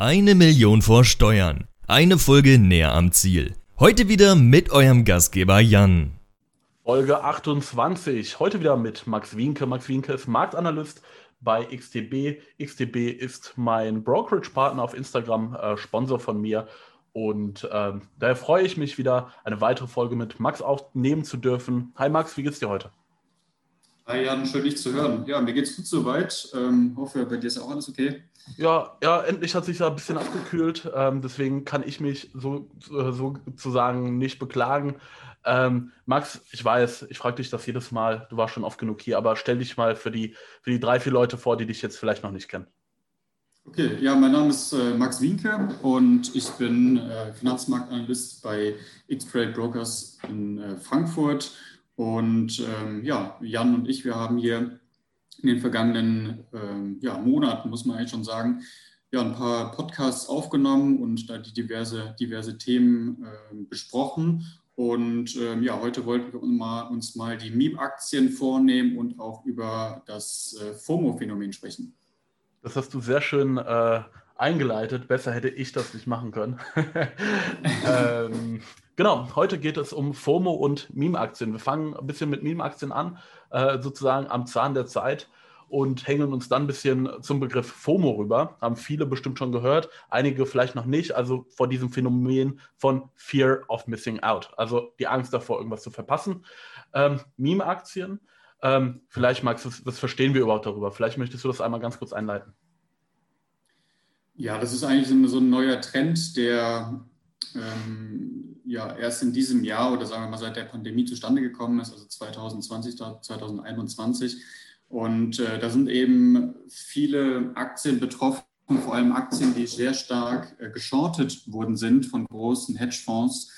Eine Million vor Steuern. Eine Folge näher am Ziel. Heute wieder mit eurem Gastgeber Jan. Folge 28. Heute wieder mit Max Wienke. Max Wienke ist Marktanalyst bei XTB. XTB ist mein Brokerage-Partner auf Instagram, äh, Sponsor von mir. Und ähm, daher freue ich mich wieder, eine weitere Folge mit Max aufnehmen zu dürfen. Hi Max, wie geht's dir heute? Hi Jan, schön dich zu hören. Ja, mir geht's gut soweit. Ähm, hoffe, bei dir ist auch alles okay. Ja, ja, endlich hat sich da ein bisschen abgekühlt. Ähm, deswegen kann ich mich so, äh, so sozusagen nicht beklagen. Ähm, Max, ich weiß, ich frage dich das jedes Mal, du warst schon oft genug hier, aber stell dich mal für die, für die drei, vier Leute vor, die dich jetzt vielleicht noch nicht kennen. Okay, ja, mein Name ist äh, Max Wienke und ich bin äh, Finanzmarktanalyst bei X-Trade Brokers in äh, Frankfurt und ähm, ja, Jan und ich, wir haben hier in den vergangenen ähm, ja, Monaten, muss man eigentlich schon sagen, ja, ein paar Podcasts aufgenommen und da die diverse, diverse Themen äh, besprochen. Und ähm, ja, heute wollten wir uns mal, uns mal die Meme-Aktien vornehmen und auch über das äh, FOMO-Phänomen sprechen. Das hast du sehr schön äh, eingeleitet. Besser hätte ich das nicht machen können. ähm, genau, heute geht es um FOMO und Meme-Aktien. Wir fangen ein bisschen mit Meme-Aktien an, äh, sozusagen am Zahn der Zeit und hängen uns dann ein bisschen zum Begriff FOMO rüber. Haben viele bestimmt schon gehört, einige vielleicht noch nicht. Also vor diesem Phänomen von Fear of Missing Out. Also die Angst davor, irgendwas zu verpassen. Ähm, Meme-Aktien. Ähm, vielleicht, Max, das, das verstehen wir überhaupt darüber. Vielleicht möchtest du das einmal ganz kurz einleiten. Ja, das ist eigentlich so ein neuer Trend, der ähm, ja erst in diesem Jahr oder sagen wir mal seit der Pandemie zustande gekommen ist, also 2020, 2021. Und äh, da sind eben viele Aktien betroffen, vor allem Aktien, die sehr stark äh, geschortet worden sind von großen Hedgefonds.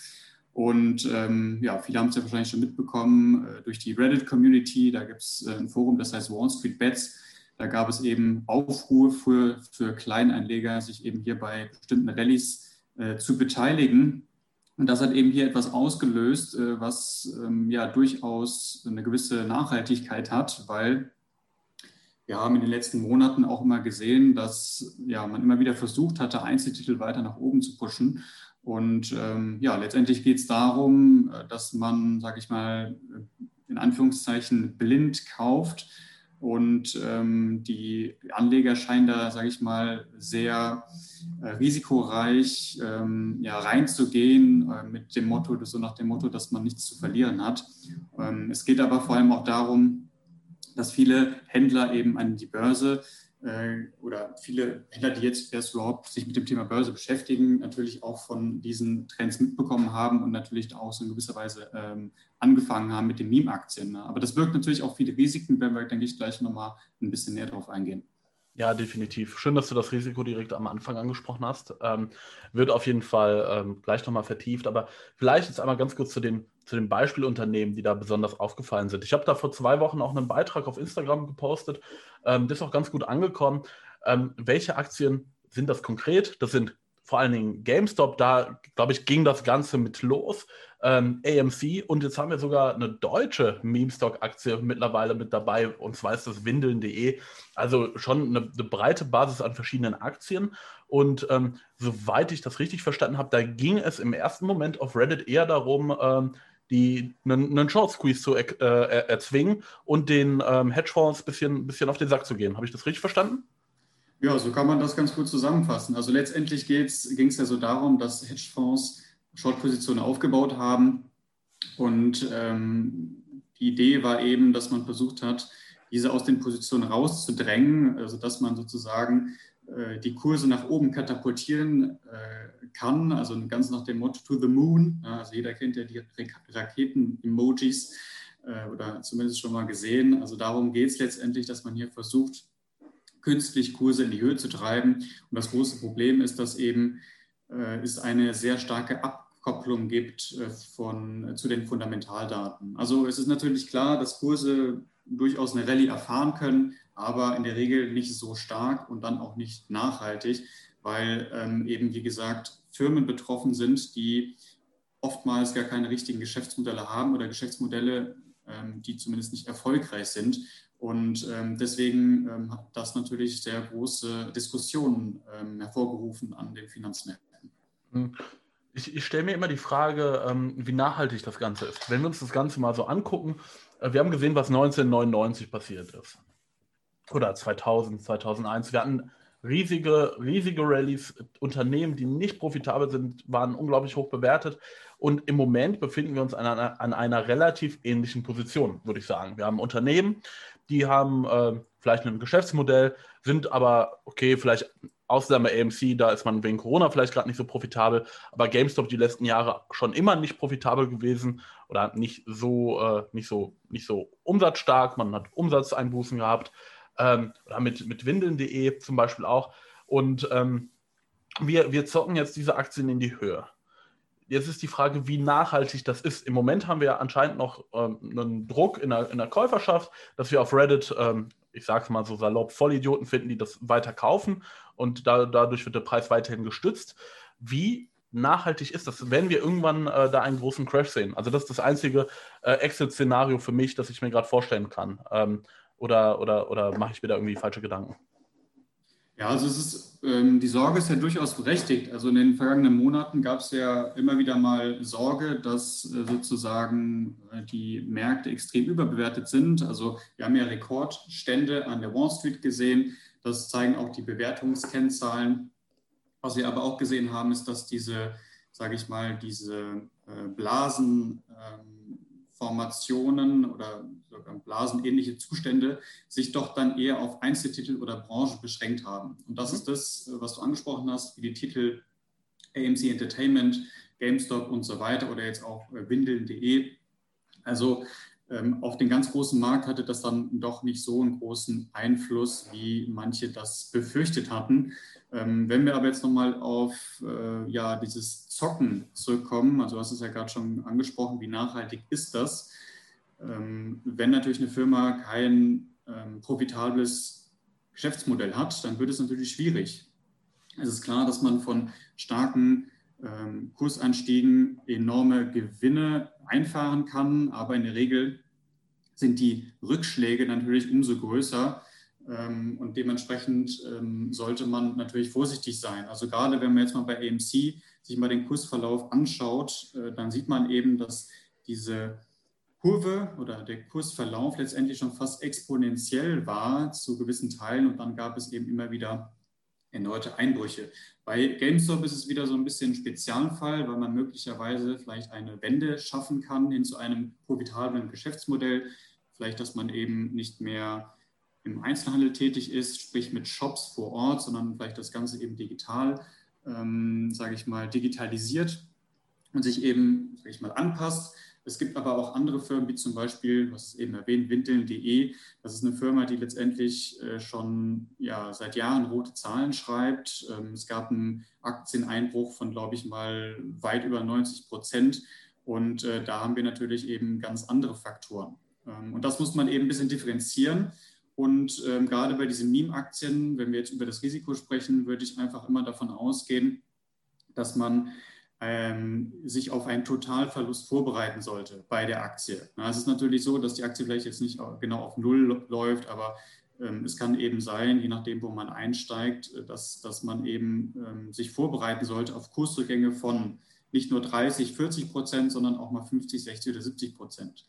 Und ähm, ja, viele haben es ja wahrscheinlich schon mitbekommen äh, durch die Reddit-Community. Da gibt es äh, ein Forum, das heißt Wall Street Bets da gab es eben Aufruhr für, für Kleinanleger, sich eben hier bei bestimmten Rallyes äh, zu beteiligen. Und das hat eben hier etwas ausgelöst, äh, was ähm, ja durchaus eine gewisse Nachhaltigkeit hat, weil wir haben in den letzten Monaten auch immer gesehen, dass ja, man immer wieder versucht hatte, Einzeltitel weiter nach oben zu pushen. Und ähm, ja, letztendlich geht es darum, äh, dass man, sage ich mal, in Anführungszeichen blind kauft und ähm, die Anleger scheinen da, sage ich mal, sehr äh, risikoreich ähm, ja, reinzugehen äh, mit dem Motto, so nach dem Motto, dass man nichts zu verlieren hat. Ähm, es geht aber vor allem auch darum, dass viele Händler eben an die Börse äh, oder viele Händler, die jetzt erst überhaupt sich mit dem Thema Börse beschäftigen, natürlich auch von diesen Trends mitbekommen haben und natürlich auch so in gewisser Weise ähm, angefangen haben mit den Meme-Aktien. Ne? Aber das birgt natürlich auch viele Risiken, werden wir, denke ich, gleich nochmal ein bisschen näher drauf eingehen. Ja, definitiv. Schön, dass du das Risiko direkt am Anfang angesprochen hast. Ähm, wird auf jeden Fall ähm, gleich nochmal vertieft. Aber vielleicht jetzt einmal ganz kurz zu den, zu den Beispielunternehmen, die da besonders aufgefallen sind. Ich habe da vor zwei Wochen auch einen Beitrag auf Instagram gepostet. Ähm, das ist auch ganz gut angekommen. Ähm, welche Aktien sind das konkret? Das sind vor allen Dingen GameStop, da glaube ich, ging das Ganze mit los. Ähm, AMC und jetzt haben wir sogar eine deutsche Meme-Stock-Aktie mittlerweile mit dabei und zwar ist das Windeln.de. Also schon eine, eine, breite Basis an verschiedenen Aktien. Und ähm, soweit ich das richtig verstanden habe, da ging es im ersten Moment auf Reddit eher darum, ähm, die einen, einen Short Squeeze zu äh, erzwingen und den ähm, Hedgefonds ein bisschen, bisschen auf den Sack zu gehen. Habe ich das richtig verstanden? Ja, so kann man das ganz gut zusammenfassen. Also letztendlich ging es ja so darum, dass Hedgefonds Short-Positionen aufgebaut haben. Und ähm, die Idee war eben, dass man versucht hat, diese aus den Positionen rauszudrängen, also dass man sozusagen äh, die Kurse nach oben katapultieren äh, kann, also ganz nach dem Motto to the moon. Also jeder kennt ja die Raketen-Emojis äh, oder zumindest schon mal gesehen. Also darum geht es letztendlich, dass man hier versucht, künstlich Kurse in die Höhe zu treiben. Und das große Problem ist, dass eben äh, es eine sehr starke Abkopplung gibt äh, von, zu den Fundamentaldaten. Also es ist natürlich klar, dass Kurse durchaus eine Rallye erfahren können, aber in der Regel nicht so stark und dann auch nicht nachhaltig, weil ähm, eben, wie gesagt, Firmen betroffen sind, die oftmals gar keine richtigen Geschäftsmodelle haben oder Geschäftsmodelle, ähm, die zumindest nicht erfolgreich sind Und ähm, deswegen ähm, hat das natürlich sehr große Diskussionen ähm, hervorgerufen an den Finanzmärkten. Hm. Ich, ich stelle mir immer die Frage, ähm, wie nachhaltig das Ganze ist. Wenn wir uns das Ganze mal so angucken, äh, wir haben gesehen, was 1999 passiert ist. Oder 2000, 2001. Wir hatten riesige, riesige Rallyes. Unternehmen, die nicht profitabel sind, waren unglaublich hoch bewertet. Und im Moment befinden wir uns an einer, an einer relativ ähnlichen Position, würde ich sagen. Wir haben Unternehmen, die haben äh, vielleicht ein Geschäftsmodell, sind aber, okay, vielleicht Ausnahme AMC, da ist man wegen Corona vielleicht gerade nicht so profitabel, aber GameStop die letzten Jahre schon immer nicht profitabel gewesen oder nicht so, äh, nicht so, nicht so umsatzstark. Man hat Umsatzeinbußen gehabt ähm, oder mit, mit Windeln.de zum Beispiel auch. Und ähm, wir, wir zocken jetzt diese Aktien in die Höhe. Jetzt ist die Frage, wie nachhaltig das ist. Im Moment haben wir anscheinend noch ähm, einen Druck in der, in der Käuferschaft, dass wir auf Reddit, ähm, ich sage es mal so salopp, Vollidioten finden, die das weiter kaufen und da, dadurch wird der Preis weiterhin gestützt. Wie nachhaltig ist das, wenn wir irgendwann äh, da einen großen Crash sehen? Also das ist das einzige äh, Exit-Szenario für mich, das ich mir gerade vorstellen kann. Ähm, oder oder, oder mache ich mir da irgendwie falsche Gedanken? Ja, also es ist, ähm, die Sorge ist ja durchaus berechtigt. Also in den vergangenen Monaten gab es ja immer wieder mal Sorge, dass äh, sozusagen äh, die Märkte extrem überbewertet sind. Also wir haben ja Rekordstände an der Wall Street gesehen. Das zeigen auch die Bewertungskennzahlen. Was wir aber auch gesehen haben, ist, dass diese, sage ich mal, diese äh, Blasen ähm, Formationen oder sogar blasenähnliche Zustände sich doch dann eher auf Einzeltitel oder Branchen beschränkt haben. Und das mhm. ist das, was du angesprochen hast, wie die Titel AMC Entertainment, GameStop und so weiter oder jetzt auch Windeln.de. Also auf den ganz großen Markt hatte das dann doch nicht so einen großen Einfluss, wie manche das befürchtet hatten. Ähm, wenn wir aber jetzt nochmal auf äh, ja, dieses Zocken zurückkommen, also du hast es ja gerade schon angesprochen, wie nachhaltig ist das? Ähm, wenn natürlich eine Firma kein ähm, profitables Geschäftsmodell hat, dann wird es natürlich schwierig. Es ist klar, dass man von starken ähm, Kursanstiegen enorme Gewinne einfahren kann, aber in der Regel sind die Rückschläge natürlich umso größer, ähm, und dementsprechend ähm, sollte man natürlich vorsichtig sein. Also gerade wenn man jetzt mal bei AMC sich mal den Kursverlauf anschaut, äh, dann sieht man eben, dass diese Kurve oder der Kursverlauf letztendlich schon fast exponentiell war zu gewissen Teilen und dann gab es eben immer wieder erneute Einbrüche. Bei GameStop ist es wieder so ein bisschen ein Spezialfall, weil man möglicherweise vielleicht eine Wende schaffen kann hin zu einem profitablen Geschäftsmodell. Vielleicht, dass man eben nicht mehr im Einzelhandel tätig ist, sprich mit Shops vor Ort, sondern vielleicht das Ganze eben digital, ähm, sage ich mal, digitalisiert und sich eben, sage ich mal, anpasst. Es gibt aber auch andere Firmen, wie zum Beispiel, was eben erwähnt, Windeln.de. Das ist eine Firma, die letztendlich äh, schon ja, seit Jahren rote Zahlen schreibt. Ähm, es gab einen Aktieneinbruch von, glaube ich mal, weit über 90 Prozent. Und äh, da haben wir natürlich eben ganz andere Faktoren. Ähm, und das muss man eben ein bisschen differenzieren. Und ähm, gerade bei diesen Meme-Aktien, wenn wir jetzt über das Risiko sprechen, würde ich einfach immer davon ausgehen, dass man ähm, sich auf einen Totalverlust vorbereiten sollte bei der Aktie. Na, es ist natürlich so, dass die Aktie vielleicht jetzt nicht genau auf Null läuft, aber ähm, es kann eben sein, je nachdem, wo man einsteigt, äh, dass, dass man eben ähm, sich vorbereiten sollte auf Kursrückgänge von nicht nur 30, 40 Prozent, sondern auch mal 50, 60 oder 70 Prozent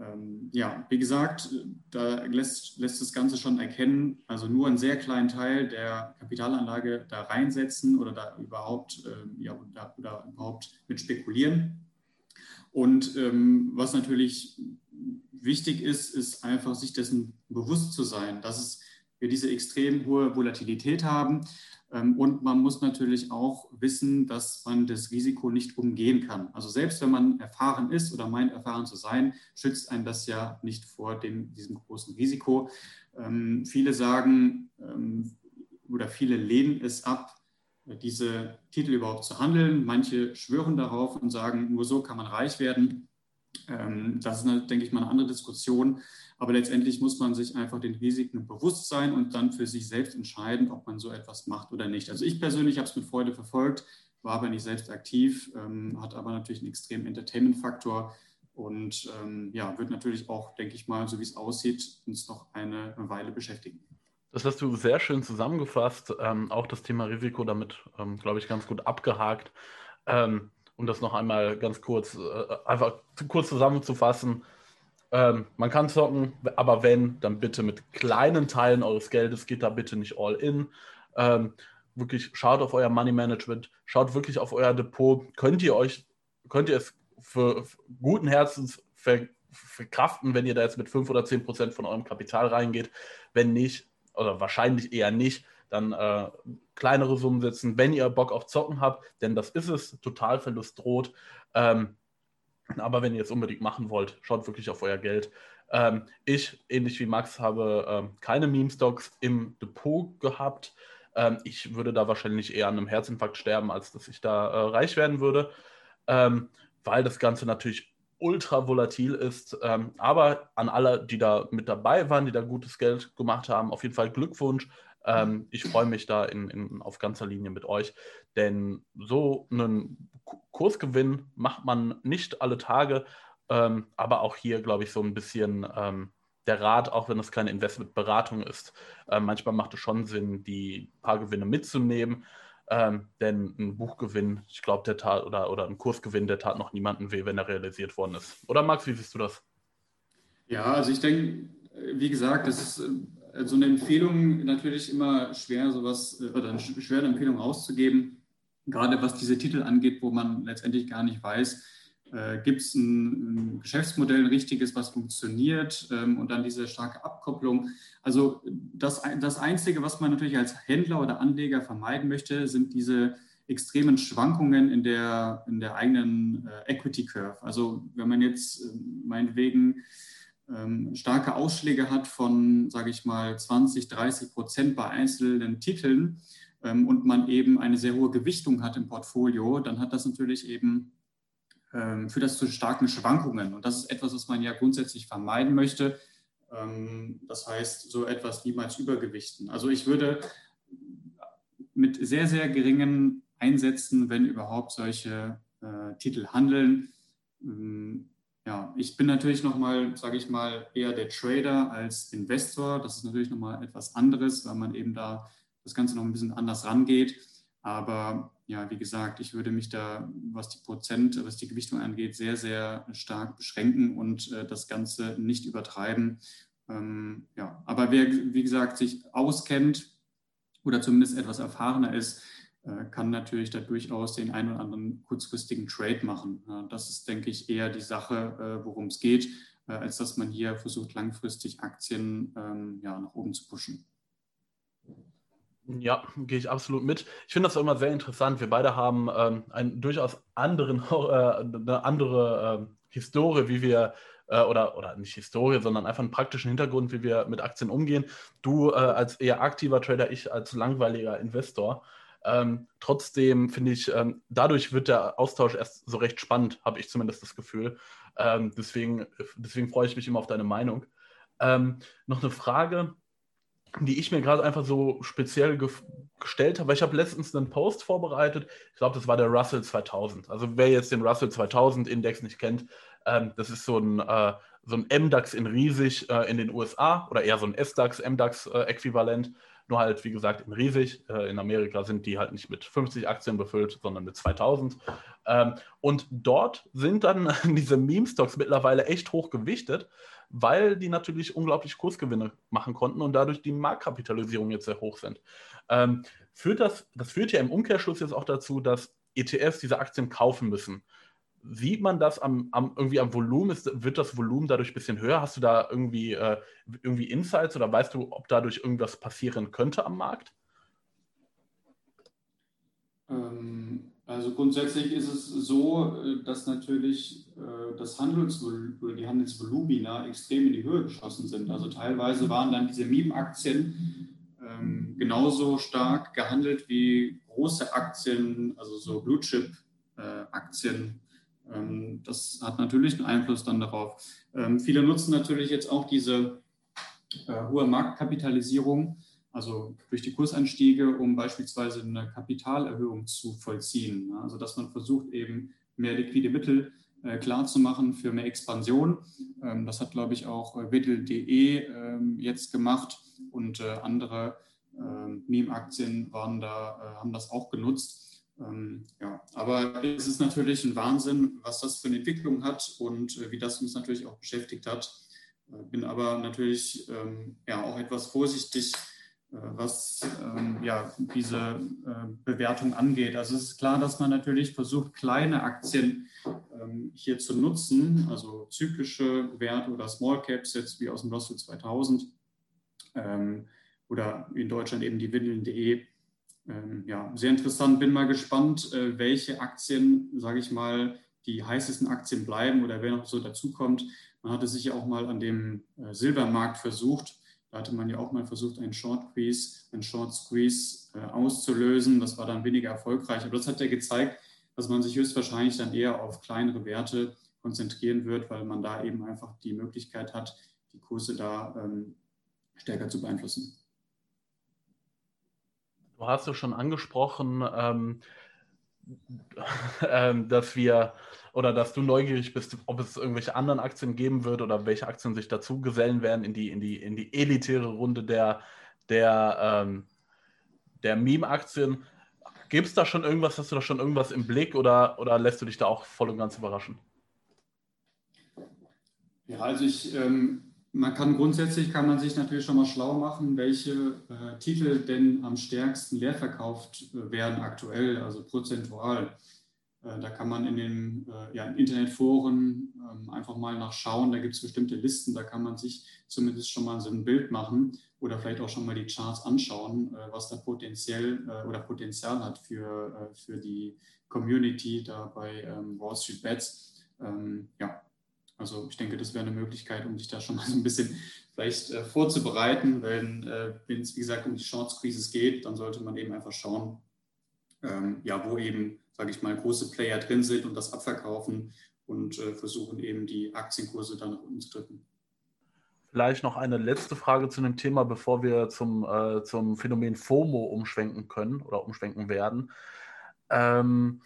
ähm, ja, wie gesagt, da lässt, lässt das Ganze schon erkennen, also nur einen sehr kleinen Teil der Kapitalanlage da reinsetzen oder da überhaupt, äh, ja, da, oder überhaupt mit spekulieren. Und ähm, was natürlich wichtig ist, ist einfach sich dessen bewusst zu sein, dass es wir diese extrem hohe Volatilität haben und man muss natürlich auch wissen, dass man das Risiko nicht umgehen kann. Also selbst wenn man erfahren ist oder meint, erfahren zu sein, schützt einen das ja nicht vor dem, diesem großen Risiko. Ähm, viele sagen ähm, oder viele lehnen es ab, diese Titel überhaupt zu handeln. Manche schwören darauf und sagen, nur so kann man reich werden. Das ist, denke ich, mal eine andere Diskussion. Aber letztendlich muss man sich einfach den Risiken bewusst sein und dann für sich selbst entscheiden, ob man so etwas macht oder nicht. Also ich persönlich habe es mit Freude verfolgt, war aber nicht selbst aktiv, ähm, hat aber natürlich einen extremen Entertainment-Faktor. Und ähm, ja, wird natürlich auch, denke ich mal, so wie es aussieht, uns noch eine Weile beschäftigen. Das hast du sehr schön zusammengefasst. Ähm, auch das Thema Risiko damit, ähm, glaube ich, ganz gut abgehakt. Ähm, um das noch einmal ganz kurz, äh, einfach zu kurz zusammenzufassen. Ähm, man kann zocken, aber wenn, dann bitte mit kleinen Teilen eures Geldes, geht da bitte nicht all in. Ähm, wirklich schaut auf euer Money Management, schaut wirklich auf euer Depot. Könnt ihr euch, könnt ihr es für, für guten Herzens ver, verkraften, wenn ihr da jetzt mit 5 oder 10 Prozent von eurem Kapital reingeht? Wenn nicht, oder wahrscheinlich eher nicht, dann äh, kleinere Summen setzen, wenn ihr Bock auf Zocken habt, denn das ist es, Totalverlust droht. Ähm, aber wenn ihr es unbedingt machen wollt, schaut wirklich auf euer Geld. Ähm, ich, ähnlich wie Max, habe ähm, keine Meme-Stocks im Depot gehabt. Ähm, ich würde da wahrscheinlich eher an einem Herzinfarkt sterben, als dass ich da äh, reich werden würde, ähm, weil das Ganze natürlich ultra volatil ist. Ähm, aber an alle, die da mit dabei waren, die da gutes Geld gemacht haben, auf jeden Fall Glückwunsch. Ähm, ich freue mich da in, in, auf ganzer Linie mit euch, denn so einen Kursgewinn macht man nicht alle Tage, ähm, aber auch hier, glaube ich, so ein bisschen ähm, der Rat, auch wenn es keine Investmentberatung ist, äh, manchmal macht es schon Sinn, die paar Gewinne mitzunehmen. Ähm, denn ein Buchgewinn, ich glaube, der tat oder, oder ein Kursgewinn, der tat noch niemanden weh, wenn er realisiert worden ist. Oder Max, wie siehst du das? Ja, also ich denke, wie gesagt, das ist äh, so eine Empfehlung natürlich immer schwer, sowas äh, oder eine schwere Empfehlung rauszugeben, gerade was diese Titel angeht, wo man letztendlich gar nicht weiß, äh, Gibt es ein, ein, Geschäftsmodell, ein richtiges, was funktioniert ähm, und dann diese starke Abkopplung? Also das, das Einzige, was man natürlich als Händler oder Anleger vermeiden möchte, sind diese extremen Schwankungen in der, in der eigenen äh, Equity Curve. Also wenn man jetzt äh, meinetwegen ähm, starke Ausschläge hat von, sage ich mal, 20, 30 Prozent bei einzelnen Titeln ähm, und man eben eine sehr hohe Gewichtung hat im Portfolio, dann hat das natürlich eben ähm, führt das zu starken Schwankungen. Und das ist etwas, was man ja grundsätzlich vermeiden möchte. Ähm, das heißt, so etwas niemals übergewichten. Also ich würde mit sehr, sehr geringen Einsätzen, wenn überhaupt solche äh, Titel handeln. Ja, ich bin natürlich nochmal, sage ich mal, eher der Trader als Investor. Das ist natürlich nochmal etwas anderes, weil man eben da das Ganze noch ein bisschen anders rangeht. Aber ja, wie gesagt, ich würde mich da, was die Prozent, was die Gewichtung angeht, sehr, sehr stark beschränken und äh, das Ganze nicht übertreiben. Ähm, ja, aber wer, wie gesagt, sich auskennt oder zumindest etwas erfahrener ist, kann natürlich da durchaus den einen oder anderen kurzfristigen Trade machen. Das ist, denke ich, eher die Sache, äh, worum es geht, äh, als dass man hier versucht, langfristig Aktien ähm, ja, nach oben zu pushen. Ja, gehe ich absolut mit. Ich finde das immer sehr interessant. Wir beide haben ähm, einen durchaus anderen, äh, eine andere äh, Historie, wie wir, äh, oder, oder nicht Historie, sondern einfach einen praktischen Hintergrund, wie wir mit Aktien umgehen. Du äh, als eher aktiver Trader, ich als langweiliger Investor. Ähm, trotzdem finde ich, ähm, dadurch wird der Austausch erst so recht spannend, habe ich zumindest das Gefühl. Ähm, deswegen, deswegen freue ich mich immer auf deine Meinung. Ähm, noch eine Frage die ich mir gerade einfach so speziell ge gestellt habe, weil ich habe letztens einen Post vorbereitet, ich glaube, das war der Russell 2000. Also wer jetzt den Russell 2000 Index nicht kennt, ähm, das ist so ein, äh, so ein MDAX in riesig äh, in den USA oder eher so ein SDAX, MDAX-Äquivalent, äh, nur halt, wie gesagt, in riesig. Äh, in Amerika sind die halt nicht mit 50 Aktien befüllt, sondern mit 2000. Ähm, und dort sind dann diese Meme-Stocks mittlerweile echt hoch gewichtet weil die natürlich unglaublich Kursgewinne machen konnten und dadurch die Marktkapitalisierung jetzt sehr hoch sind. Ähm, führt das, das führt ja im Umkehrschluss jetzt auch dazu, dass ETFs diese Aktien kaufen müssen. Sieht man das am, am irgendwie am Volumen? Ist, wird das Volumen dadurch ein bisschen höher? Hast du da irgendwie, äh, irgendwie Insights oder weißt du, ob dadurch irgendwas passieren könnte am Markt? Ähm, also grundsätzlich ist es so, äh, dass natürlich äh, das Handelsvol die Handelsvolumina extrem in die Höhe geschossen sind. Also teilweise waren dann diese Meme-Aktien ähm, genauso stark gehandelt wie große Aktien, also so Blue-Chip-Aktien. Äh, ähm, das hat natürlich einen Einfluss dann darauf. Ähm, viele nutzen natürlich jetzt auch diese hohe Marktkapitalisierung also durch die Kursanstiege, um beispielsweise eine Kapitalerhöhung zu vollziehen. Also dass man versucht, eben mehr liquide Mittel äh, klar zu für mehr Expansion. Ähm, das hat, glaube ich, auch äh, Widdle.de ähm, jetzt gemacht und äh, andere ähm, Meme-Aktien waren da, äh, haben das auch genutzt. Ähm, ja, aber es ist natürlich ein Wahnsinn, was das für eine Entwicklung hat und äh, wie das uns natürlich auch beschäftigt hat. Äh, bin aber natürlich ähm, ja auch etwas vorsichtig, was ähm, ja, diese äh, Bewertung angeht. Also es ist klar, dass man natürlich versucht, kleine Aktien ähm, hier zu nutzen, also zyklische Werte oder Small Caps, jetzt wie aus dem Russell 2000 ähm, oder in Deutschland eben die Windeln.de. Ähm, ja, sehr interessant. Bin mal gespannt, äh, welche Aktien, sage ich mal, die heißesten Aktien bleiben oder wer noch so dazukommt. Man hatte sich ja auch mal an dem äh, Silbermarkt versucht da hatte man ja auch mal versucht, einen Short Squeeze, einen Short Squeeze äh, auszulösen. Das war dann weniger erfolgreich. Aber das hat ja gezeigt, dass man sich höchstwahrscheinlich dann eher auf kleinere Werte konzentrieren wird, weil man da eben einfach die Möglichkeit hat, die Kurse da ähm, stärker zu beeinflussen. Du hast ja schon angesprochen, ähm, ähm, dass wir oder dass du neugierig bist, ob es irgendwelche anderen Aktien geben wird oder welche Aktien sich dazu gesellen werden in die, in die, in die elitäre Runde der, der, ähm, der Meme-Aktien. Gibt es da schon irgendwas, hast du da schon irgendwas im Blick oder, oder lässt du dich da auch voll und ganz überraschen? Ja, also ich, ähm, man kann grundsätzlich kann man sich natürlich schon mal schlau machen, welche äh, Titel denn am stärksten leer verkauft äh, werden aktuell, also prozentual. Äh, da kann man in den äh, ja, Internetforen ähm, einfach mal nachschauen. Da gibt es bestimmte Listen, da kann man sich zumindest schon mal so ein Bild machen oder vielleicht auch schon mal die Charts anschauen, äh, was da potenziell oder Potenzial hat für, für die Community da bei ähm, Wall Street Bets. Ähm, ja, also ich denke, das wäre eine Möglichkeit, um sich da schon mal so ein bisschen vielleicht vorzubereiten. Wenn es, wie gesagt, um die Short Squeezes geht, dann sollte man eben einfach schauen, ja, wo eben sage ich mal, große Player drin sind und das abverkaufen und äh, versuchen eben die Aktienkurse dann nach unten zu drücken. Vielleicht noch eine letzte Frage zu dem Thema, bevor wir zum, äh, zum Phänomen FOMO umschwenken können oder umschwenken werden. Ähm,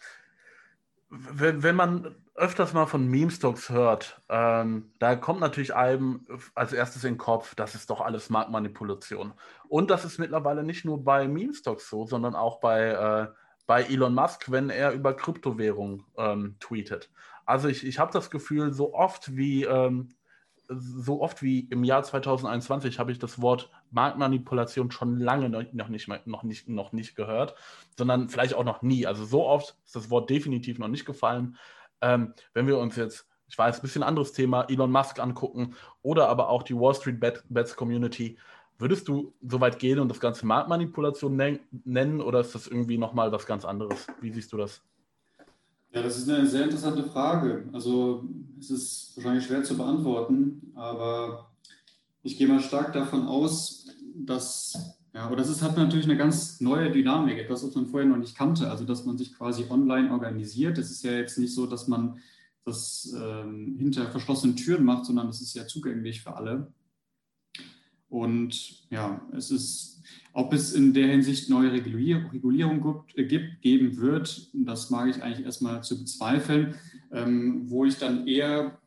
wenn, wenn man öfters mal von Meme-Stocks hört, ähm, da kommt natürlich einem als erstes in den Kopf, das ist doch alles Marktmanipulation. Und das ist mittlerweile nicht nur bei Meme-Stocks so, sondern auch bei äh, bei Elon Musk, wenn er über Kryptowährung ähm, tweetet. Also ich, ich habe das Gefühl, so oft wie ähm, so oft wie im Jahr 2021 habe ich das Wort Marktmanipulation schon lange noch nicht, noch, nicht, noch nicht gehört, sondern vielleicht auch noch nie. Also so oft ist das Wort definitiv noch nicht gefallen. Ähm, wenn wir uns jetzt, ich weiß, ein bisschen anderes Thema, Elon Musk angucken oder aber auch die Wall Street Bets Community, Würdest du so weit gehen und das Ganze Marktmanipulation nennen oder ist das irgendwie nochmal was ganz anderes? Wie siehst du das? Ja, das ist eine sehr interessante Frage. Also es ist wahrscheinlich schwer zu beantworten, aber ich gehe mal stark davon aus, dass, ja, oder das ist, hat natürlich eine ganz neue Dynamik, etwas, was man vorher noch nicht kannte, also dass man sich quasi online organisiert. Es ist ja jetzt nicht so, dass man das ähm, hinter verschlossenen Türen macht, sondern es ist ja zugänglich für alle. Und ja, es ist, ob es in der Hinsicht neue Regulierung gibt, äh, gibt, geben wird, das mag ich eigentlich erstmal zu bezweifeln. Ähm, wo ich dann eher,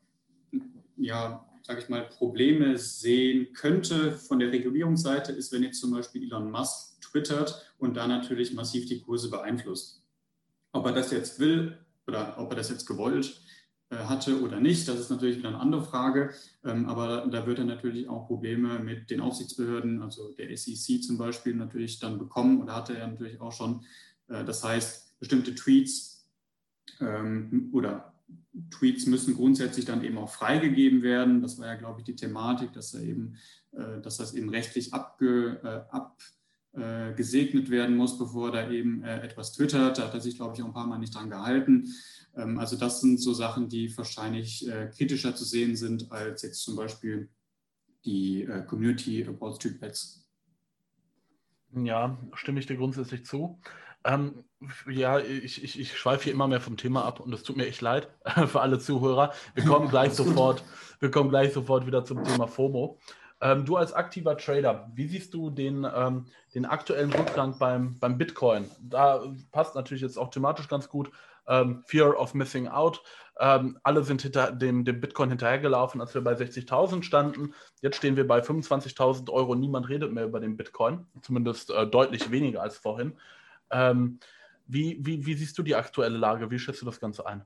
ja, sage ich mal, Probleme sehen könnte von der Regulierungsseite, ist, wenn jetzt zum Beispiel Elon Musk twittert und da natürlich massiv die Kurse beeinflusst. Ob er das jetzt will oder ob er das jetzt gewollt äh, hatte oder nicht, das ist natürlich wieder eine andere Frage. Ähm, aber da wird er natürlich auch Probleme mit den Aufsichtsbehörden, also der SEC zum Beispiel, natürlich dann bekommen oder hatte er natürlich auch schon. Äh, das heißt, bestimmte Tweets ähm, oder Tweets müssen grundsätzlich dann eben auch freigegeben werden. Das war ja, glaube ich, die Thematik, dass er eben, äh, dass das eben rechtlich abge, ab, gesegnet werden muss, bevor da eben etwas twittert. Da hat er sich, glaube ich, auch ein paar Mal nicht dran gehalten. Ähm, also das sind so Sachen, die wahrscheinlich äh, kritischer zu sehen sind als jetzt zum Beispiel die äh, Community Wall Street Bets. Ja, stimme ich dir grundsätzlich zu. Ähm, ja, ich, ich, ich schweife hier immer mehr vom Thema ab und es tut mir echt leid für alle Zuhörer. Wir kommen gleich sofort, wir kommen gleich sofort wieder zum Thema FOMO. Ähm, du als aktiver Trader, wie siehst du den, ähm, den aktuellen Rückgang beim, beim Bitcoin? Da passt natürlich jetzt auch thematisch ganz gut. Ähm, Fear of Missing Out. Ähm, alle sind hinter dem, dem Bitcoin hinterhergelaufen, als wir bei 60.000 standen. Jetzt stehen wir bei 25.000 Euro. Niemand redet mehr über den Bitcoin, zumindest äh, deutlich weniger als vorhin. Ähm, wie, wie, wie siehst du die aktuelle Lage? Wie schätzt du das Ganze ein?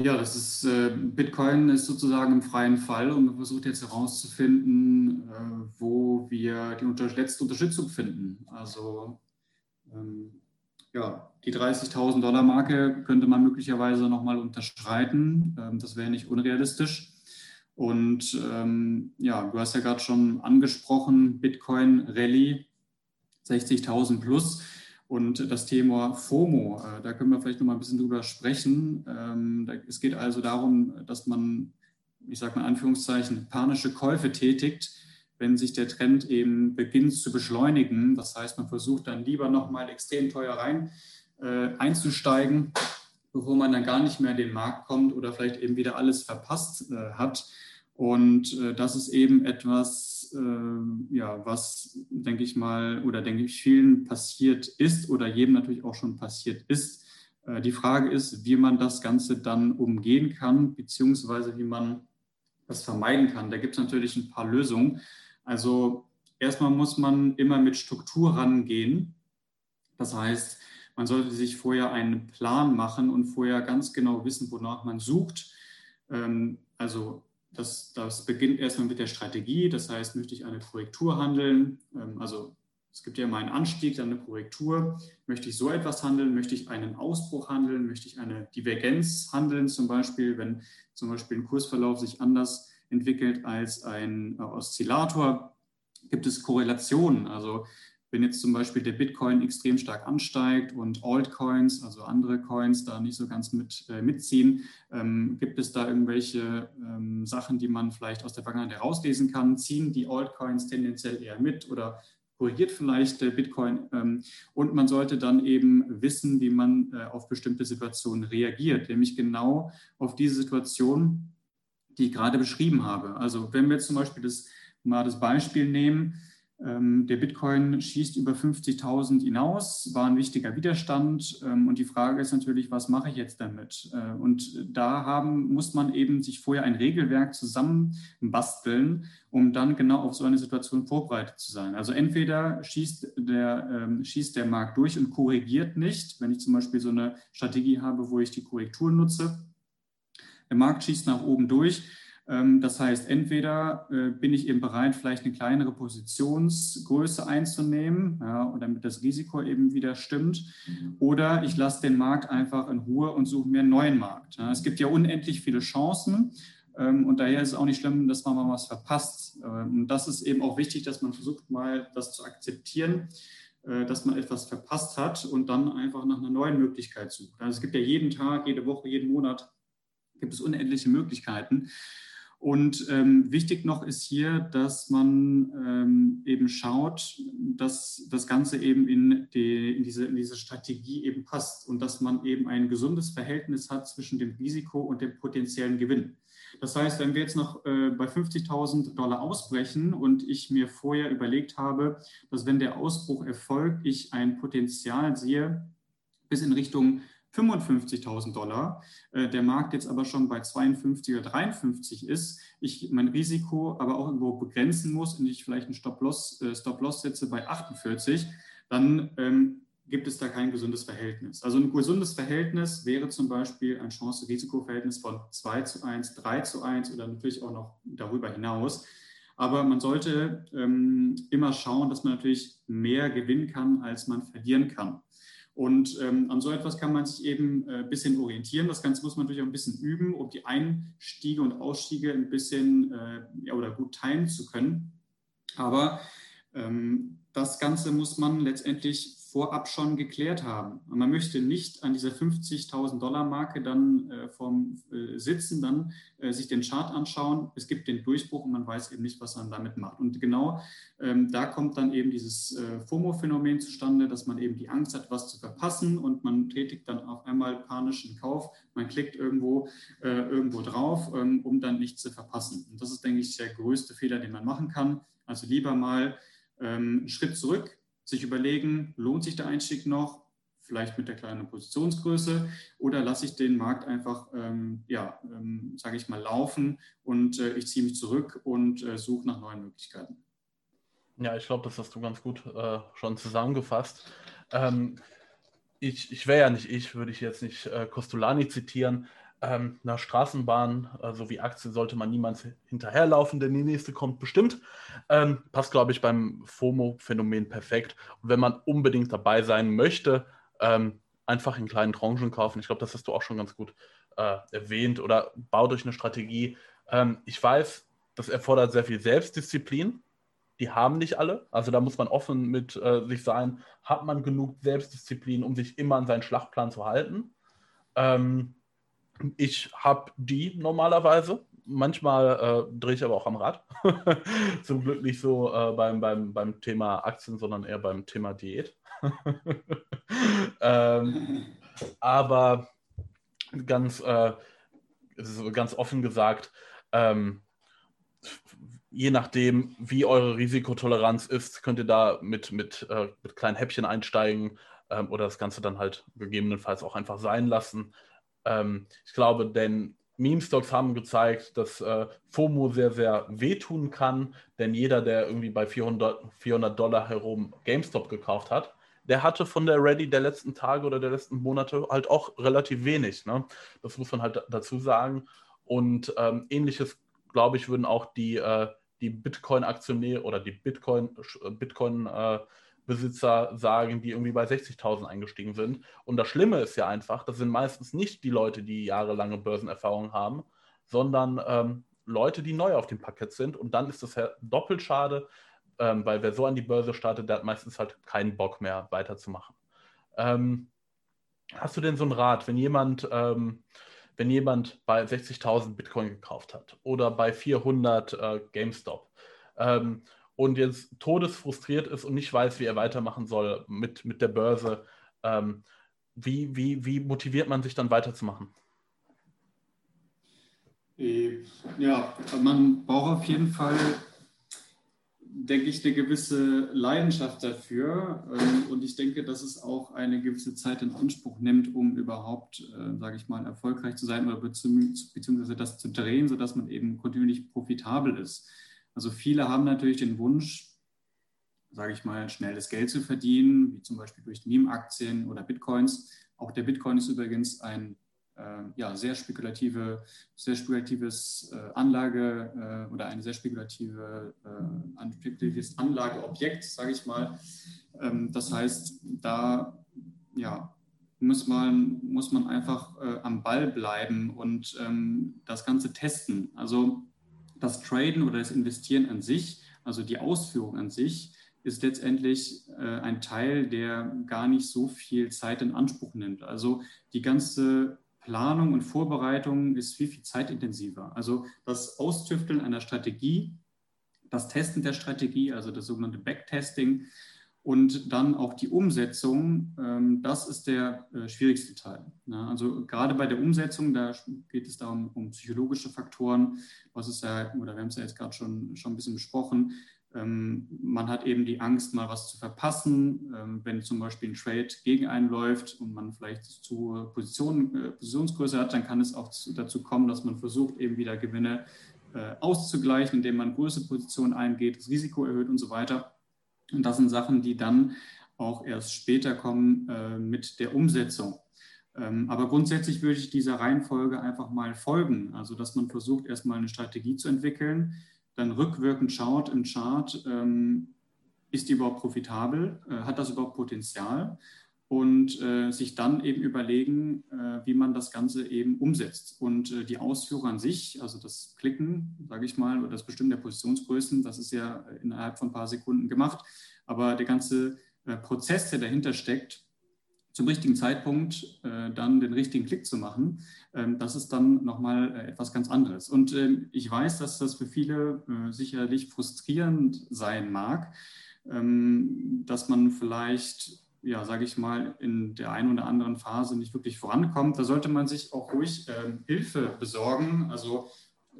Ja, das ist äh, Bitcoin ist sozusagen im freien Fall und man versucht jetzt herauszufinden, äh, wo wir die unter letzte Unterstützung finden. Also ähm, ja, die 30.000 Dollar Marke könnte man möglicherweise nochmal unterschreiten. Ähm, das wäre nicht unrealistisch. Und ähm, ja, du hast ja gerade schon angesprochen, Bitcoin Rallye 60.000 plus. Und das Thema FOMO, äh, da können wir vielleicht noch mal ein bisschen drüber sprechen. Ähm, es geht also darum, dass man, ich sage mal in Anführungszeichen, panische Käufe tätigt, wenn sich der Trend eben beginnt zu beschleunigen. Das heißt, man versucht dann lieber noch mal extrem teuer rein äh, einzusteigen, bevor man dann gar nicht mehr in den Markt kommt oder vielleicht eben wieder alles verpasst äh, hat. Und äh, das ist eben etwas, äh, ja, was, denke ich mal, oder denke ich vielen passiert ist oder jedem natürlich auch schon passiert ist. Äh, die Frage ist, wie man das Ganze dann umgehen kann, beziehungsweise wie man das vermeiden kann. Da gibt es natürlich ein paar Lösungen. Also erstmal muss man immer mit Struktur rangehen. Das heißt, man sollte sich vorher einen Plan machen und vorher ganz genau wissen, wonach man sucht. Ähm, also das, das beginnt erstmal mit der Strategie, das heißt, möchte ich eine Korrektur handeln, ähm, also es gibt ja immer einen Anstieg, dann eine Korrektur. Möchte ich so etwas handeln? Möchte ich einen Ausbruch handeln? Möchte ich eine Divergenz handeln? Zum Beispiel, wenn zum Beispiel ein Kursverlauf sich anders entwickelt als ein äh, Oszillator, gibt es Korrelationen. Also wenn jetzt zum Beispiel der Bitcoin extrem stark ansteigt und Altcoins, also andere Coins, da nicht so ganz mit, äh, mitziehen, ähm, gibt es da irgendwelche ähm, Sachen, die man vielleicht aus der Vergangenheit herauslesen kann? Ziehen die Altcoins tendenziell eher mit oder korrigiert vielleicht der Bitcoin? Ähm, und man sollte dann eben wissen, wie man äh, auf bestimmte Situationen reagiert, nämlich genau auf diese Situation, die ich gerade beschrieben habe. Also wenn wir jetzt zum Beispiel das, mal das Beispiel nehmen, der Bitcoin schießt über 50.000 hinaus, war ein wichtiger Widerstand. Ähm, und die Frage ist natürlich, was mache ich jetzt damit? Äh, und da haben, muss man eben sich vorher ein Regelwerk zusammenbasteln, um dann genau auf so eine Situation vorbereitet zu sein. Also entweder schießt der, ähm, schießt der Markt durch und korrigiert nicht, wenn ich zum Beispiel so eine Strategie habe, wo ich die Korrektur nutze. Der Markt schießt nach oben durch ähm, das heißt, entweder äh, bin ich eben bereit, vielleicht eine kleinere Positionsgröße einzunehmen, ja, damit das Risiko eben wieder stimmt, oder ich lasse den Markt einfach in Ruhe und suche mir einen neuen Markt. Ja, es gibt ja unendlich viele Chancen ähm, und daher ist es auch nicht schlimm, dass man mal was verpasst. Ähm, das ist eben auch wichtig, dass man versucht, mal das zu akzeptieren äh, dass man etwas verpasst hat und dann einfach nach einer neuen Möglichkeit sucht. Also es gibt ja jeden Tag, jede Woche, jeden Monat gibt es unendliche Möglichkeiten. Und ähm, wichtig noch ist hier, dass man ähm, eben schaut, dass das Ganze eben in, die, in, diese, in diese Strategie eben passt und dass man eben ein gesundes Verhältnis hat zwischen dem Risiko und dem potenziellen Gewinn. Das heißt, wenn wir jetzt noch äh, bei 50.000 Dollar ausbrechen und ich mir vorher überlegt habe, dass wenn der Ausbruch erfolgt, ich ein Potenzial sehe bis in Richtung 55.000 Dollar, äh, der Markt jetzt aber schon bei 52 oder 53 ist, ich mein Risiko aber auch irgendwo begrenzen muss und ich vielleicht einen Stop-Loss äh, Stop setze bei 48, dann ähm, gibt es da kein gesundes Verhältnis. Also ein gesundes Verhältnis wäre zum Beispiel ein Chance-Risiko-Verhältnis von 2 zu 1, 3 zu 1 oder natürlich auch noch darüber hinaus. Aber man sollte ähm, immer schauen, dass man natürlich mehr gewinnen kann, als man verlieren kann. Und ähm, an so etwas kann man sich eben äh, ein bisschen orientieren. Das Ganze muss man natürlich auch ein bisschen üben, um die Einstiege und Ausstiege ein bisschen äh, ja, oder gut teilen zu können. Aber ähm, das Ganze muss man letztendlich vorab schon geklärt haben. Und man möchte nicht an dieser 50.000 Dollar Marke dann äh, vom äh, Sitzen, dann äh, sich den Chart anschauen. Es gibt den Durchbruch und man weiß eben nicht, was man damit macht. Und genau ähm, da kommt dann eben dieses äh, FOMO-Phänomen zustande, dass man eben die Angst hat, was zu verpassen und man tätigt dann auf einmal panischen Kauf. Man klickt irgendwo, äh, irgendwo drauf, ähm, um dann nichts zu verpassen. Und das ist, denke ich, der größte Fehler, den man machen kann. Also lieber mal ähm, einen Schritt zurück, sich überlegen, lohnt sich der Einstieg noch, vielleicht mit der kleinen Positionsgröße, oder lasse ich den Markt einfach, ähm, ja, ähm, sage ich mal, laufen und äh, ich ziehe mich zurück und äh, suche nach neuen Möglichkeiten. Ja, ich glaube, das hast du ganz gut äh, schon zusammengefasst. Ähm, ich ich wäre ja nicht ich, würde ich jetzt nicht äh, Costolani zitieren, ähm, einer Straßenbahn äh, sowie Aktien sollte man niemals hinterherlaufen, denn die nächste kommt bestimmt. Ähm, passt, glaube ich, beim FOMO-Phänomen perfekt. Und wenn man unbedingt dabei sein möchte, ähm, einfach in kleinen Tranchen kaufen. Ich glaube, das hast du auch schon ganz gut äh, erwähnt. Oder baut euch eine Strategie. Ähm, ich weiß, das erfordert sehr viel Selbstdisziplin. Die haben nicht alle. Also da muss man offen mit äh, sich sein. Hat man genug Selbstdisziplin, um sich immer an seinen Schlachtplan zu halten? Ähm, ich habe die normalerweise. Manchmal äh, drehe ich aber auch am Rad. Zum Glück nicht so äh, beim, beim, beim Thema Aktien, sondern eher beim Thema Diät. ähm, aber ganz, äh, ganz offen gesagt, ähm, je nachdem, wie eure Risikotoleranz ist, könnt ihr da mit, mit, äh, mit kleinen Häppchen einsteigen ähm, oder das Ganze dann halt gegebenenfalls auch einfach sein lassen. Ähm, ich glaube, denn Meme-Stocks haben gezeigt, dass äh, FOMO sehr, sehr wehtun kann, denn jeder, der irgendwie bei 400, 400 Dollar herum GameStop gekauft hat, der hatte von der Ready der letzten Tage oder der letzten Monate halt auch relativ wenig. Ne? Das muss man halt dazu sagen. Und ähm, ähnliches, glaube ich, würden auch die, äh, die Bitcoin-Aktionäre oder die Bitcoin, Bitcoin äh, Besitzer sagen, die irgendwie bei 60.000 eingestiegen sind. Und das Schlimme ist ja einfach, das sind meistens nicht die Leute, die jahrelange Börsenerfahrung haben, sondern ähm, Leute, die neu auf dem Parkett sind. Und dann ist das ja doppelt schade, ähm, weil wer so an die Börse startet, der hat meistens halt keinen Bock mehr weiterzumachen. Ähm, hast du denn so einen Rat, wenn jemand, ähm, wenn jemand bei 60.000 Bitcoin gekauft hat oder bei 400 äh, GameStop? Und jetzt todesfrustriert ist und nicht weiß, wie er weitermachen soll mit, mit der Börse, ähm, wie, wie, wie motiviert man sich dann weiterzumachen? Äh, ja, man braucht auf jeden Fall, denke ich, eine gewisse Leidenschaft dafür. Ähm, und ich denke, dass es auch eine gewisse Zeit in Anspruch nimmt, um überhaupt, äh, sage ich mal, erfolgreich zu sein oder beziehungsweise das zu drehen, sodass man eben kontinuierlich profitabel ist. Also viele haben natürlich den Wunsch, sage ich mal, schnelles Geld zu verdienen, wie zum Beispiel durch Meme-Aktien oder Bitcoins. Auch der Bitcoin ist übrigens ein äh, ja, sehr spekulative, sehr spekulatives äh, Anlage äh, oder ein sehr spekulative, äh, ein spekulatives Anlageobjekt, sage ich mal. Ähm, das heißt, da ja, muss man, muss man einfach äh, am Ball bleiben und ähm, das Ganze testen. Also das Traden oder das Investieren an sich, also die Ausführung an sich, ist letztendlich äh, ein Teil, der gar nicht so viel Zeit in Anspruch nimmt. Also die ganze Planung und Vorbereitung ist viel, viel zeitintensiver. Also das Austüfteln einer Strategie, das Testen der Strategie, also das sogenannte Backtesting, und dann auch die Umsetzung, ähm, das ist der äh, schwierigste Teil. Also gerade bei der Umsetzung, da geht es darum um psychologische Faktoren, was ist ja, oder wir haben es ja jetzt gerade schon, schon ein bisschen besprochen, ähm, man hat eben die Angst, mal was zu verpassen, ähm, wenn zum Beispiel ein Trade gegen einen läuft und man vielleicht zu Position, äh, Positionsgröße hat, dann kann es auch dazu kommen, dass man versucht, eben wieder Gewinne äh, auszugleichen, indem man größere Positionen eingeht, das Risiko erhöht und so weiter. Und das sind Sachen, die dann auch erst später kommen äh, mit der Umsetzung. Ähm, aber grundsätzlich würde ich dieser Reihenfolge einfach mal folgen. Also, dass man versucht, erstmal eine Strategie zu entwickeln, dann rückwirkend schaut im Chart, ähm, ist die überhaupt profitabel, äh, hat das überhaupt Potenzial und äh, sich dann eben überlegen, äh, wie man das Ganze eben umsetzt. Und äh, die Ausführung an sich, also das Klicken, sage ich mal, oder das Bestimmen der Positionsgrößen, das ist ja innerhalb von ein paar Sekunden gemacht. Aber der ganze äh, Prozess, der dahinter steckt, zum richtigen Zeitpunkt äh, dann den richtigen Klick zu machen, ähm, das ist dann nochmal äh, etwas ganz anderes. Und ähm, ich weiß, dass das für viele äh, sicherlich frustrierend sein mag, ähm, dass man vielleicht, ja, sage ich mal, in der einen oder anderen Phase nicht wirklich vorankommt. Da sollte man sich auch ruhig ähm, Hilfe besorgen. Also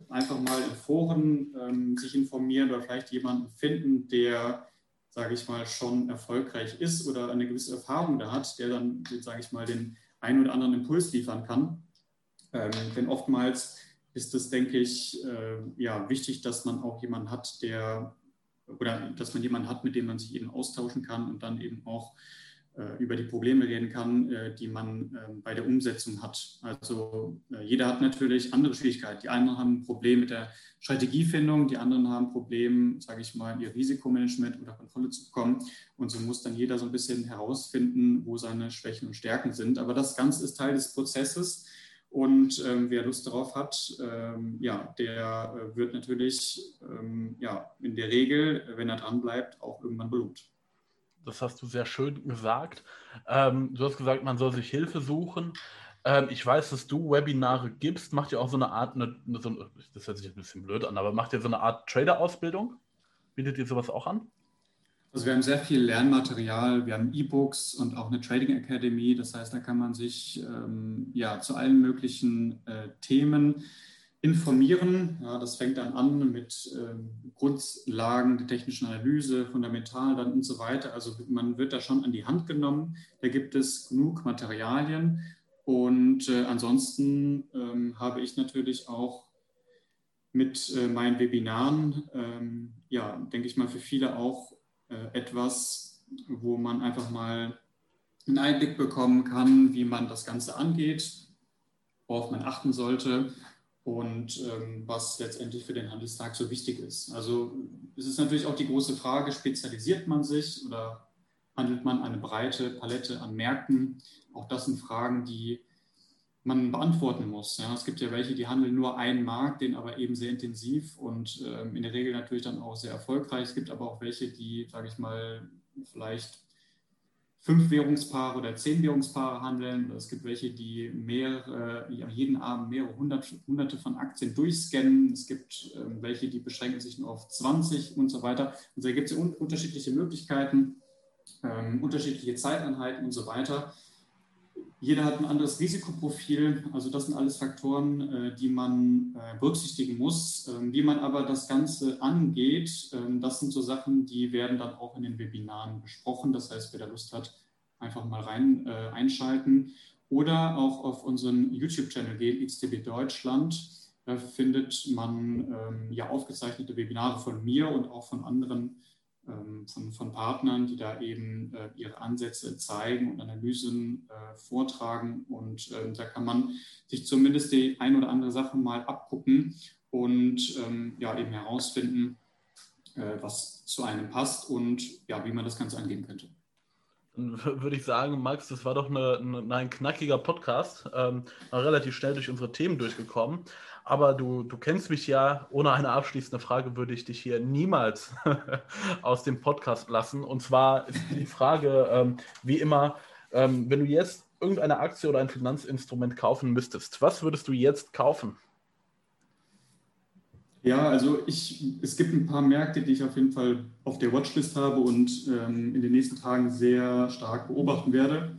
einfach mal in Foren ähm, sich informieren oder vielleicht jemanden finden, der sage ich mal, schon erfolgreich ist oder eine gewisse Erfahrung da hat, der dann, sage ich mal, den einen oder anderen Impuls liefern kann. Ähm, denn oftmals ist es, denke ich, äh, ja, wichtig, dass man auch jemanden hat, der oder dass man jemanden hat, mit dem man sich eben austauschen kann und dann eben auch über die Probleme reden kann, äh, die man ähm, bei der Umsetzung hat. Also äh, jeder hat natürlich andere Schwierigkeiten. Die einen haben ein Problem mit der Strategiefindung, die anderen haben ein Problem, sage ich mal, ihr Risikomanagement unter Kontrolle zu bekommen. Und so muss dann jeder so ein bisschen herausfinden, wo seine Schwächen und Stärken sind. Aber das Ganze ist Teil des Prozesses. Und ähm, wer Lust darauf hat, ähm, ja, der äh, wird natürlich ähm, ja, in der Regel, wenn er dran bleibt, auch irgendwann belohnt das hast du sehr schön gesagt. Ähm, du hast gesagt, man soll sich Hilfe suchen. Ähm, ich weiß, dass du Webinare gibst. Macht ihr auch so eine Art, eine, so, das hört sich ein bisschen blöd an, aber macht ihr so eine Art Trader-Ausbildung? Bietet ihr sowas auch an? Also wir haben sehr viel Lernmaterial, wir haben E-Books und auch eine Trading Academy. Das heißt, da kann man sich ähm, ja zu allen möglichen äh, Themen informieren. Ja, das fängt dann an mit ähm, Grundlagen der technischen Analyse, fundamental dann und so weiter. Also man wird da schon an die Hand genommen. Da gibt es genug Materialien. Und äh, ansonsten ähm, habe ich natürlich auch mit äh, meinen Webinaren, ähm, ja, denke ich mal, für viele auch äh, etwas, wo man einfach mal einen Einblick bekommen kann, wie man das Ganze angeht, worauf man achten sollte und ähm, was letztendlich für den Handelstag so wichtig ist. Also es ist natürlich auch die große Frage, spezialisiert man sich oder handelt man eine breite Palette an Märkten? Auch das sind Fragen, die man beantworten muss. Ja, es gibt ja welche, die handeln nur einen Markt, den aber eben sehr intensiv und ähm, in der Regel natürlich dann auch sehr erfolgreich. Es gibt aber auch welche, die, sage ich mal, vielleicht fünf Währungspaare oder zehn Währungspaare handeln. Es gibt welche, die mehrere, ja, jeden Abend mehrere hundert, hunderte von Aktien durchscannen. Es gibt äh, welche, die beschränken sich nur auf 20 und so weiter. Also da gibt es un unterschiedliche Möglichkeiten, ähm, unterschiedliche Zeiteinheiten und so weiter. Jeder hat ein anderes Risikoprofil. Also das sind alles Faktoren, äh, die man äh, berücksichtigen muss. Ähm, wie man aber das Ganze angeht, ähm, das sind so Sachen, die werden dann auch in den Webinaren besprochen. Das heißt, wer da Lust hat, einfach mal rein äh, einschalten. Oder auch auf unseren YouTube-Channel gehen, XTB Deutschland. Da findet man ähm, ja aufgezeichnete Webinare von mir und auch von anderen von, von, Partnern, die da eben äh, ihre Ansätze zeigen und Analysen äh, vortragen. Und äh, da kann man sich zumindest die ein oder andere Sache mal abgucken und ähm, ja, eben herausfinden, äh, was zu einem passt und ja, wie man das Ganze angehen könnte. Würde ich sagen, Max, das war doch eine, eine, ein knackiger Podcast, ähm, relativ schnell durch unsere Themen durchgekommen. Aber du, du kennst mich ja, ohne eine abschließende Frage würde ich dich hier niemals aus dem Podcast lassen. Und zwar ist die Frage, ähm, wie immer, ähm, wenn du jetzt irgendeine Aktie oder ein Finanzinstrument kaufen müsstest, was würdest du jetzt kaufen? Ja, also ich, es gibt ein paar Märkte, die ich auf jeden Fall auf der Watchlist habe und ähm, in den nächsten Tagen sehr stark beobachten werde.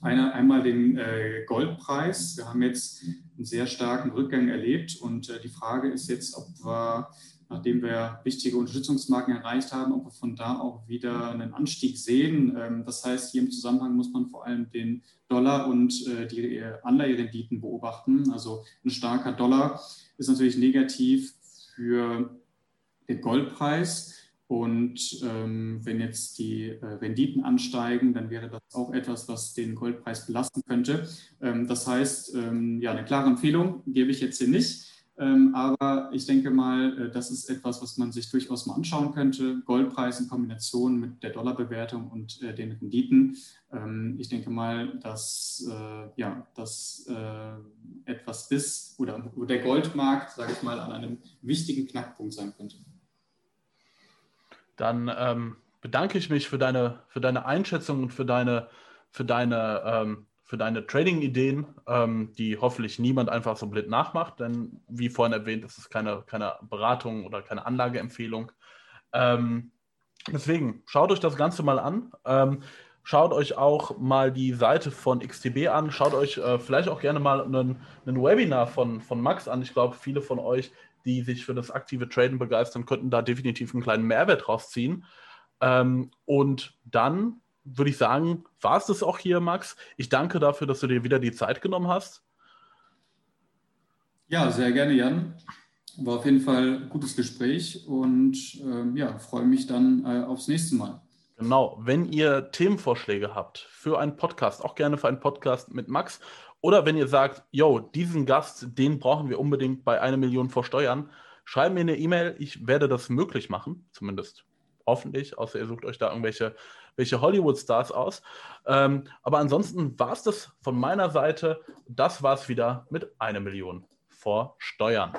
Eine, einmal den äh, Goldpreis. Wir haben jetzt einen sehr starken Rückgang erlebt und äh, die Frage ist jetzt, ob wir, nachdem wir wichtige Unterstützungsmarken erreicht haben, ob wir von da auch wieder einen Anstieg sehen. Ähm, das heißt, hier im Zusammenhang muss man vor allem den Dollar und äh, die äh, Anleiherenditen beobachten. Also ein starker Dollar ist natürlich negativ für den Goldpreis. Und ähm, wenn jetzt die äh, Renditen ansteigen, dann wäre das auch etwas, was den Goldpreis belasten könnte. Ähm, das heißt, ähm, ja, eine klare Empfehlung gebe ich jetzt hier nicht. Ähm, aber ich denke mal, äh, das ist etwas, was man sich durchaus mal anschauen könnte. Goldpreis in Kombination mit der Dollarbewertung und äh, den Renditen. Ähm, ich denke mal, dass äh, ja, das etwas ist oder wo der Goldmarkt, sage ich mal, an einem wichtigen Knackpunkt sein könnte dann ähm, bedanke ich mich für deine, für deine Einschätzung und für deine, für deine, ähm, für deine Trading-Ideen, ähm, die hoffentlich niemand einfach so blind nachmacht, denn wie vorhin erwähnt, ist es keine, keine Beratung oder keine Anlageempfehlung. Ähm, deswegen, schaut euch das Ganze mal an. Ähm, schaut euch auch mal die Seite von XTB an. Schaut euch äh, vielleicht auch gerne mal einen, Webinar von, von Max an. Ich glaube, viele von euch, die sich für das aktive Traden begeistern, könnten da definitiv einen kleinen Mehrwert rausziehen. Ähm, und dann würde ich sagen, war es das auch hier, Max. Ich danke dafür, dass du dir wieder die Zeit genommen hast. Ja, sehr gerne, Jan. War auf jeden Fall ein gutes Gespräch und ähm, ja, freue mich dann äh, aufs nächste Mal. Genau, wenn ihr Themenvorschläge habt für einen Podcast, auch gerne für einen Podcast mit Max, oder wenn ihr sagt, yo, diesen Gast, den brauchen wir unbedingt bei einer Million vor Steuern, schreibt mir eine E-Mail, ich werde das möglich machen, zumindest hoffentlich, außer ihr sucht euch da irgendwelche welche Hollywood-Stars aus. Ähm, aber ansonsten war es das von meiner Seite. Das war es wieder mit einer Million vor Steuern.